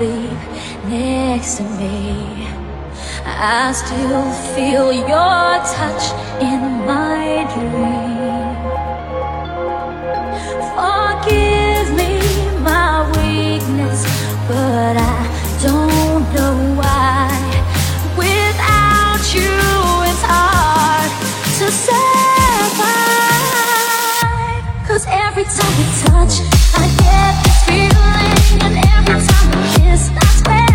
next to me. I still feel your touch in my dream. Forgive me my weakness, but I don't know why. Without you, it's hard to survive. Cause every time we touch, I get feeling, and every time we kiss, I swear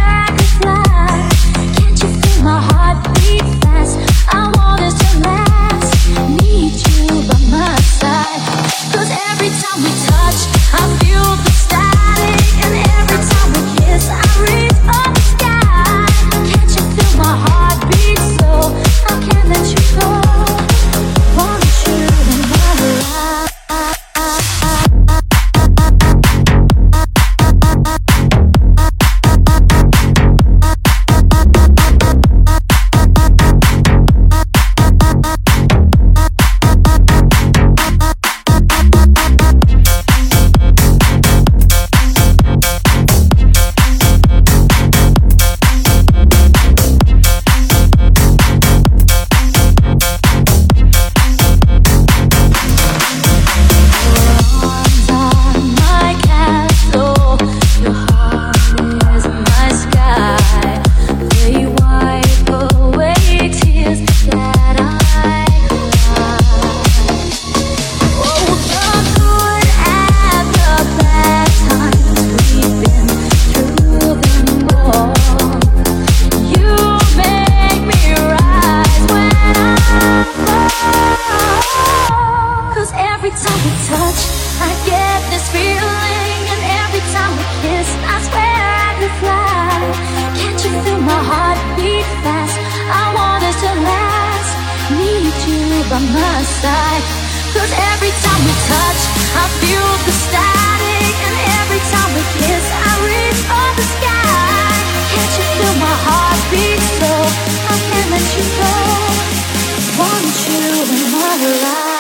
by my side. Cause every time we touch, I feel the static. And every time we kiss, I reach for the sky. Can't you feel my heart beat so? I can't let you go. Want you in my life.